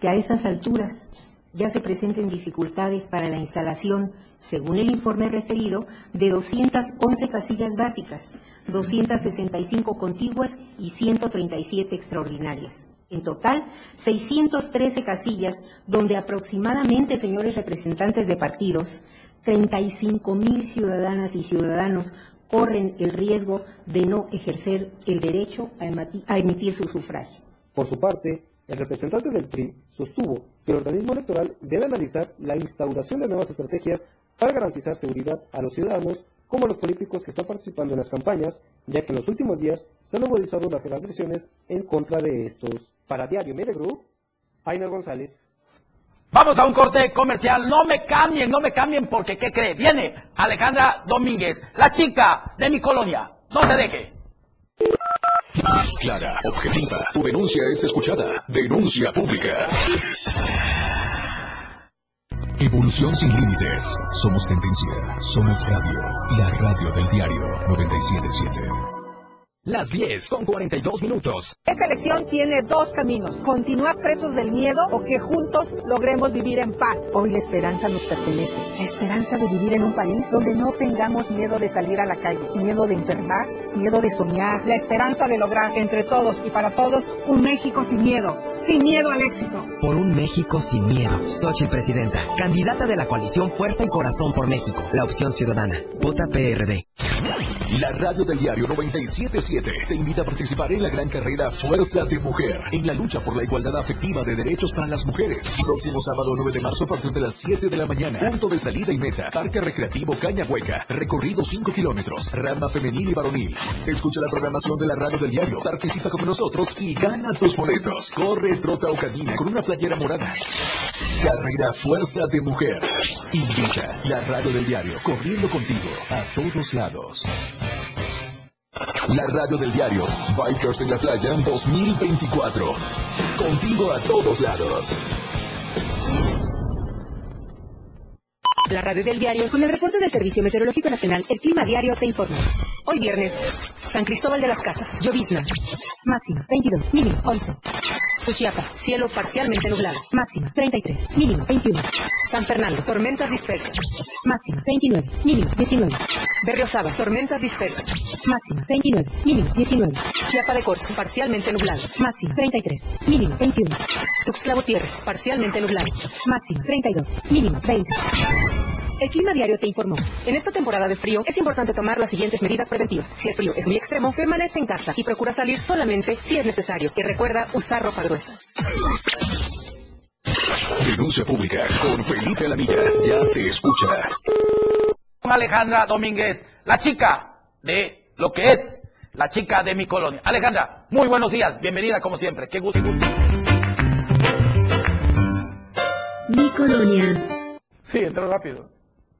que a estas alturas ya se presenten dificultades para la instalación, según el informe referido, de 211 casillas básicas, 265 contiguas y 137 extraordinarias. En total, 613 casillas donde aproximadamente, señores representantes de partidos, 35 mil ciudadanas y ciudadanos corren el riesgo de no ejercer el derecho a emitir su sufragio. Por su parte, el representante del PRI sostuvo que el organismo electoral debe analizar la instauración de nuevas estrategias para garantizar seguridad a los ciudadanos como los políticos que están participando en las campañas, ya que en los últimos días se han movilizado las agresiones en contra de estos. Para Diario Media Group, Aina González. Vamos a un corte comercial. No me cambien, no me cambien porque, ¿qué cree? Viene Alejandra Domínguez, la chica de mi colonia. No se deje. Clara, objetiva. Tu denuncia es escuchada. Denuncia pública. Evolución sin límites. Somos tendencia. Somos radio. La radio del diario 977. Las 10 con 42 minutos. Esta elección tiene dos caminos, continuar presos del miedo o que juntos logremos vivir en paz. Hoy la esperanza nos pertenece, la esperanza de vivir en un país donde no tengamos miedo de salir a la calle, miedo de enfermar, miedo de soñar, la esperanza de lograr entre todos y para todos un México sin miedo, sin miedo al éxito. Por un México sin miedo. Xochitl Presidenta, candidata de la coalición Fuerza y Corazón por México. La opción ciudadana. Vota PRD. La radio del diario 977 te invita a participar en la gran carrera Fuerza de Mujer en la lucha por la igualdad afectiva de derechos para las mujeres. Próximo sábado 9 de marzo a partir de las 7 de la mañana. Punto de salida y meta. Parque Recreativo Caña Hueca. Recorrido 5 kilómetros. Rama femenil y varonil. Escucha la programación de la radio del diario. Participa con nosotros y gana tus boletos. Corre, trota o camina con una playera morada. Carrera Fuerza de Mujer. Invita la radio del diario. Corriendo contigo a todos lados. La radio del diario Bikers en la Playa 2024. Contigo a todos lados. La radio del diario con el reporte del Servicio Meteorológico Nacional, el Clima Diario te informa. Hoy viernes, San Cristóbal de las Casas, llovizna. Máxima 22, mínimo 11. Suchiapa, cielo parcialmente nublado. Máxima 33, mínimo 21. San Fernando, tormentas dispersas. Máxima 29, mínimo 19. Berriosaba, tormentas dispersas. Máxima 29, mínimo 19. Chiapa de Corzo, parcialmente nublado. Máxima 33, mínimo 21. Tuxtla Gutiérrez, parcialmente nublado. Máxima 32, mínimo 20. El Clima Diario te informó. En esta temporada de frío es importante tomar las siguientes medidas preventivas. Si el frío es muy extremo, permanece en casa y procura salir solamente si es necesario. Y recuerda usar ropa gruesa. Denuncia pública con Felipe Alamilla. Ya te escucha. Alejandra Domínguez, la chica de lo que es la chica de mi colonia. Alejandra, muy buenos días. Bienvenida como siempre. Qué gusto. Qué gusto. Mi colonia. Sí, entró rápido.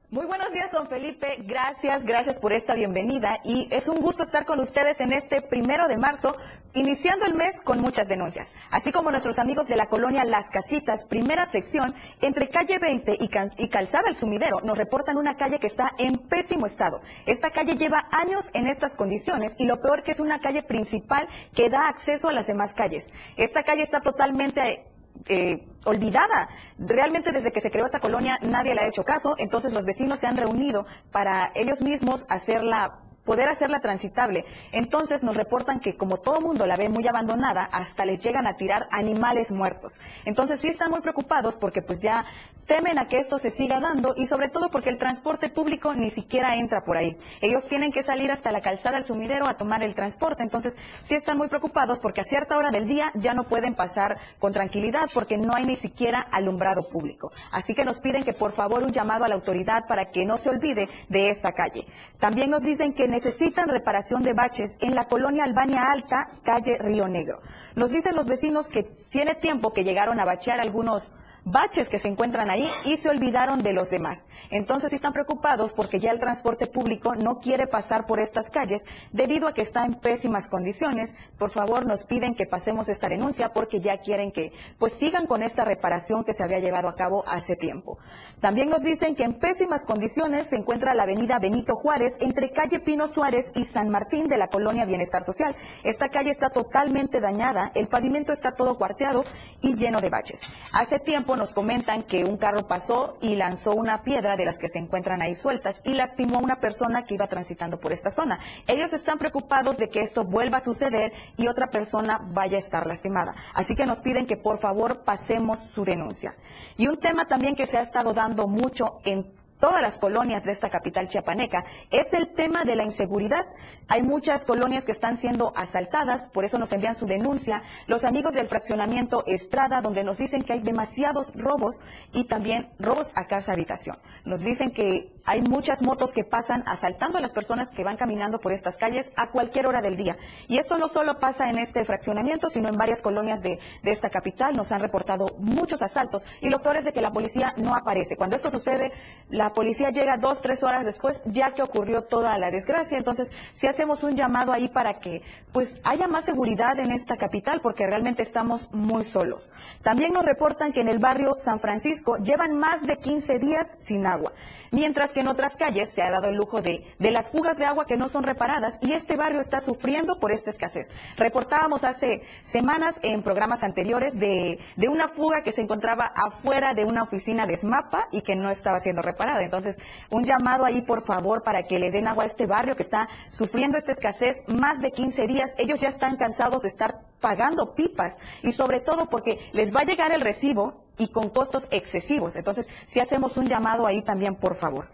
Muy buenos días, don Felipe. Gracias, gracias por esta bienvenida y es un gusto estar con ustedes en este primero de marzo, iniciando el mes con muchas denuncias. Así como nuestros amigos de la colonia Las Casitas, primera sección, entre calle 20 y, Cal- y Calzada El Sumidero, nos reportan una calle que está en pésimo estado. Esta calle lleva años en estas condiciones y lo peor que es una calle principal que da acceso a las demás calles. Esta calle está totalmente eh, olvidada. Realmente desde que se creó esta colonia nadie le ha hecho caso, entonces los vecinos se han reunido para ellos mismos hacerla poder hacerla transitable. Entonces nos reportan que como todo mundo la ve muy abandonada, hasta les llegan a tirar animales muertos. Entonces sí están muy preocupados porque pues ya temen a que esto se siga dando y sobre todo porque el transporte público ni siquiera entra por ahí. Ellos tienen que salir hasta la calzada del sumidero a tomar el transporte. Entonces sí están muy preocupados porque a cierta hora del día ya no pueden pasar con tranquilidad porque no hay ni siquiera alumbrado público. Así que nos piden que por favor un llamado a la autoridad para que no se olvide de esta calle. También nos dicen que necesitan reparación de baches en la colonia Albania Alta, calle Río Negro. Nos dicen los vecinos que tiene tiempo que llegaron a bachear algunos baches que se encuentran ahí y se olvidaron de los demás. Entonces están preocupados porque ya el transporte público no quiere pasar por estas calles debido a que está en pésimas condiciones. Por favor, nos piden que pasemos esta denuncia porque ya quieren que pues sigan con esta reparación que se había llevado a cabo hace tiempo. También nos dicen que en pésimas condiciones se encuentra la avenida Benito Juárez entre calle Pino Suárez y San Martín de la colonia Bienestar Social. Esta calle está totalmente dañada, el pavimento está todo cuarteado y lleno de baches. Hace tiempo nos comentan que un carro pasó y lanzó una piedra de las que se encuentran ahí sueltas y lastimó a una persona que iba transitando por esta zona. Ellos están preocupados de que esto vuelva a suceder y otra persona vaya a estar lastimada. Así que nos piden que por favor pasemos su denuncia. Y un tema también que se ha estado dando mucho en todas las colonias de esta capital chiapaneca es el tema de la inseguridad. Hay muchas colonias que están siendo asaltadas, por eso nos envían su denuncia. Los amigos del fraccionamiento Estrada, donde nos dicen que hay demasiados robos y también robos a casa habitación. Nos dicen que hay muchas motos que pasan asaltando a las personas que van caminando por estas calles a cualquier hora del día. Y esto no solo pasa en este fraccionamiento, sino en varias colonias de, de esta capital. Nos han reportado muchos asaltos y lo peor es de que la policía no aparece. Cuando esto sucede, la policía llega dos, tres horas después, ya que ocurrió toda la desgracia. Entonces, si hacemos un llamado ahí para que pues haya más seguridad en esta capital, porque realmente estamos muy solos. También nos reportan que en el barrio San Francisco llevan más de 15 días sin agua mientras que en otras calles se ha dado el lujo de, de, las fugas de agua que no son reparadas y este barrio está sufriendo por esta escasez. Reportábamos hace semanas en programas anteriores de, de una fuga que se encontraba afuera de una oficina de SMAPA y que no estaba siendo reparada. Entonces, un llamado ahí, por favor, para que le den agua a este barrio que está sufriendo esta escasez más de 15 días. Ellos ya están cansados de estar pagando pipas y sobre todo porque les va a llegar el recibo y con costos excesivos. Entonces, si hacemos un llamado ahí también, por favor.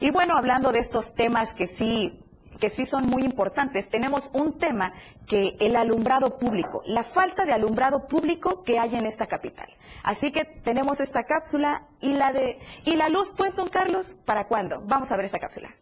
Y bueno, hablando de estos temas que sí que sí son muy importantes, tenemos un tema que el alumbrado público, la falta de alumbrado público que hay en esta capital. Así que tenemos esta cápsula y la de y la luz pues don Carlos, ¿para cuándo? Vamos a ver esta cápsula.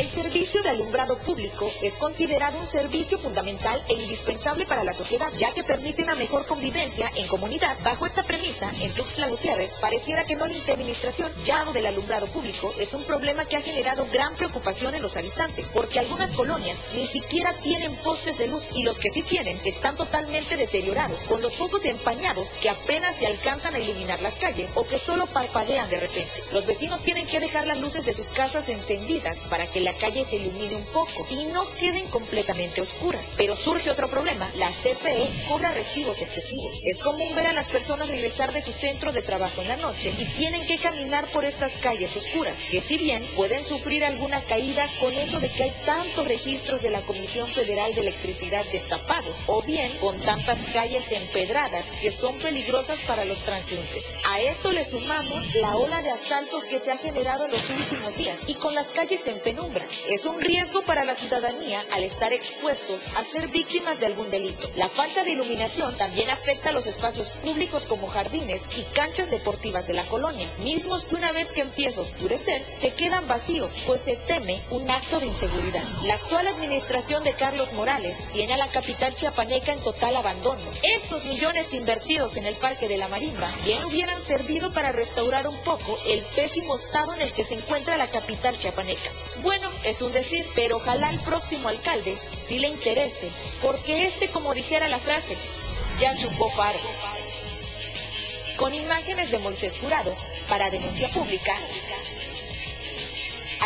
El servicio de alumbrado público es considerado un servicio fundamental e indispensable para la sociedad, ya que permite una mejor convivencia en comunidad. Bajo esta premisa, en Tuxtla Gutiérrez pareciera que no la administración ya del alumbrado público es un problema que ha generado gran preocupación en los habitantes, porque algunas colonias ni siquiera tienen postes de luz y los que sí tienen están totalmente deteriorados, con los focos empañados que apenas se alcanzan a iluminar las calles o que solo parpadean de repente. Los vecinos tienen que dejar las luces de sus casas encendidas para que la calle se ilumine un poco y no queden completamente oscuras. Pero surge otro problema. La CFE cobra recibos excesivos. Es común ver a las personas regresar de su centro de trabajo en la noche y tienen que caminar por estas calles oscuras, que si bien pueden sufrir alguna caída con eso de que hay tantos registros de la Comisión Federal de Electricidad destapados, o bien con tantas calles empedradas que son peligrosas para los transeúntes. A esto le sumamos la ola de asaltos que se ha generado en los últimos días y con las calles en penumbra es un riesgo para la ciudadanía al estar expuestos a ser víctimas de algún delito. La falta de iluminación también afecta a los espacios públicos como jardines y canchas deportivas de la colonia, mismos que una vez que empieza a oscurecer se quedan vacíos, pues se teme un acto de inseguridad. La actual administración de Carlos Morales tiene a la capital chiapaneca en total abandono. Esos millones invertidos en el Parque de la Marimba bien hubieran servido para restaurar un poco el pésimo estado en el que se encuentra la capital chiapaneca. Bueno, es un decir, pero ojalá al próximo alcalde sí le interese, porque este, como dijera la frase, ya chupó faro. Con imágenes de Moisés Jurado, para denuncia pública,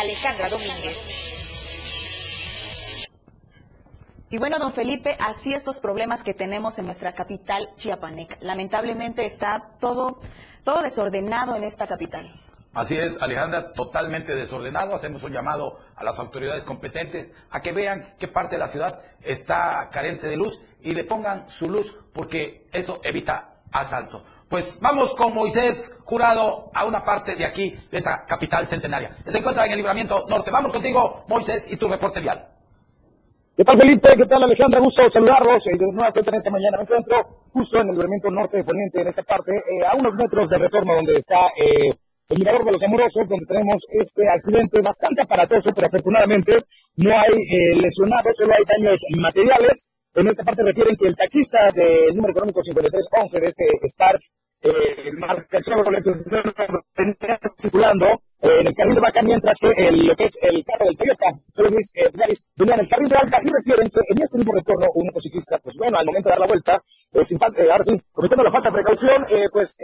Alejandra Domínguez. Y bueno, don Felipe, así estos problemas que tenemos en nuestra capital chiapaneca. Lamentablemente está todo, todo desordenado en esta capital. Así es, Alejandra, totalmente desordenado. Hacemos un llamado a las autoridades competentes a que vean qué parte de la ciudad está carente de luz y le pongan su luz porque eso evita asalto. Pues vamos con Moisés Jurado a una parte de aquí, de esta capital centenaria. Se encuentra en el libramiento norte. Vamos contigo, Moisés, y tu reporte vial. ¿Qué tal, Felipe? ¿Qué tal, Alejandra? Gusto saludarlos. Eh, de nueva cuenta en esta mañana me encuentro justo en el libramiento norte de Poniente, en esta parte, eh, a unos metros de retorno donde está eh, el Mirador de los Amorosos, donde tenemos este accidente bastante aparatoso, pero afortunadamente no hay eh, lesionados, solo hay daños materiales. En esta parte refieren que el taxista del número económico 5311 de este Spark, eh, marca Chevrolet, venía circulando eh, en el carril vaca, mientras que el, lo que es el carro del Toyota, Luis eh, venía en el carril de alta y refieren que en este mismo retorno un motociclista, pues bueno, al momento de dar la vuelta, eh, sin falta, eh, ahora sí, cometiendo la falta de precaución, eh, pues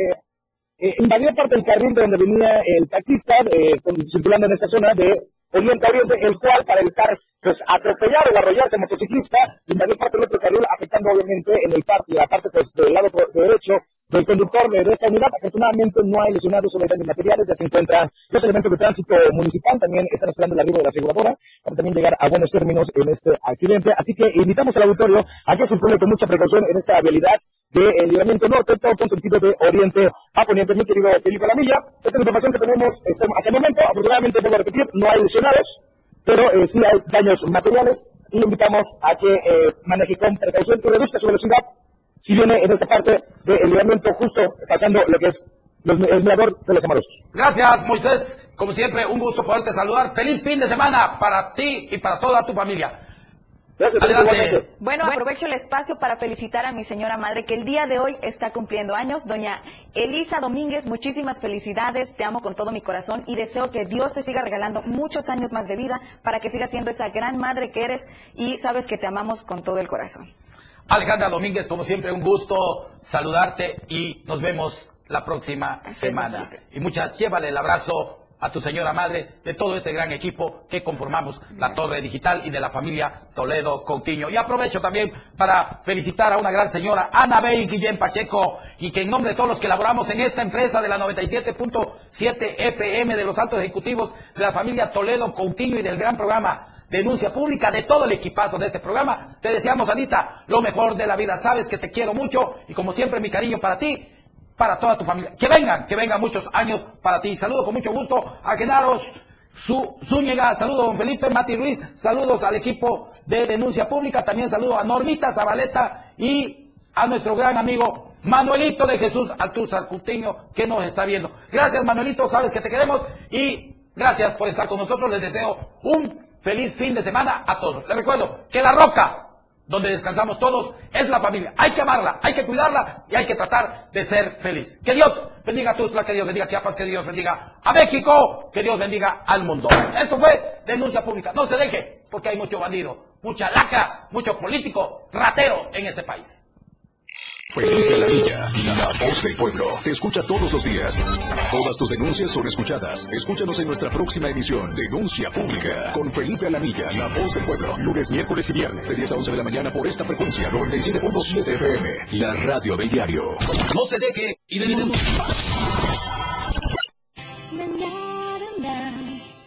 eh, invadió parte del carril de donde venía el taxista, eh, circulando en esta zona de Oriente Oriente, el cual para evitar pues atropellar o arrollarse al motociclista, invadió parte del otro carril, afectando obviamente en el parte, la parte pues del lado derecho del conductor de, esta unidad. Afortunadamente no hay lesionados o daños materiales, ya se encuentran los elementos de tránsito municipal, también están esperando el arribo de la aseguradora para también llegar a buenos términos en este accidente. Así que invitamos al auditorio a que circule con mucha precaución en esta vialidad del libramiento norte, todo con sentido de oriente a poniente. Mi querido Felipe Lamilla, esta es la información que tenemos hasta el momento. Afortunadamente, vuelvo a repetir, no hay pero eh, sí hay daños materiales y le invitamos a que eh, maneje con precaución y reduzca su velocidad si viene en esta parte del libramiento justo pasando lo que es el mirador de los amorosos. Gracias, Moisés. Como siempre, un gusto poderte saludar. Feliz fin de semana para ti y para toda tu familia. Bueno, aprovecho el espacio para felicitar a mi señora madre que el día de hoy está cumpliendo años. Doña Elisa Domínguez, muchísimas felicidades, te amo con todo mi corazón y deseo que Dios te siga regalando muchos años más de vida para que sigas siendo esa gran madre que eres y sabes que te amamos con todo el corazón. Alejandra Domínguez, como siempre, un gusto saludarte y nos vemos la próxima semana. Y muchas, llévale el abrazo a tu señora madre, de todo este gran equipo que conformamos la Torre Digital y de la familia Toledo Coutinho. Y aprovecho también para felicitar a una gran señora, Ana Bey Guillén Pacheco, y que en nombre de todos los que elaboramos en esta empresa de la 97.7 FM de los altos ejecutivos de la familia Toledo Coutinho y del gran programa denuncia pública de todo el equipazo de este programa. Te deseamos, Anita, lo mejor de la vida. Sabes que te quiero mucho y como siempre mi cariño para ti para toda tu familia. Que vengan, que vengan muchos años para ti. Saludo con mucho gusto a Genaros Zúñiga, saludo a don Felipe Mati Ruiz, saludos al equipo de denuncia pública, también saludo a Normita Zabaleta y a nuestro gran amigo Manuelito de Jesús Altúzar Cutiño que nos está viendo. Gracias Manuelito, sabes que te queremos y gracias por estar con nosotros. Les deseo un feliz fin de semana a todos. Les recuerdo que La Roca donde descansamos todos, es la familia. Hay que amarla, hay que cuidarla y hay que tratar de ser feliz. Que Dios bendiga a Tuzla, que Dios bendiga a Chiapas, que Dios bendiga a México, que Dios bendiga al mundo. Esto fue denuncia pública. No se deje, porque hay mucho bandido, mucha lacra, mucho político, ratero en este país. Felipe Alamilla, la voz del pueblo. Te escucha todos los días. Todas tus denuncias son escuchadas. Escúchanos en nuestra próxima edición, Denuncia Pública, con Felipe Alamilla, la voz del pueblo. Lunes, miércoles y viernes, de 10 a 11 de la mañana por esta frecuencia, 97.7 FM, la radio del diario. No se deje y denuncie.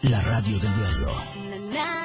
La radio del diario.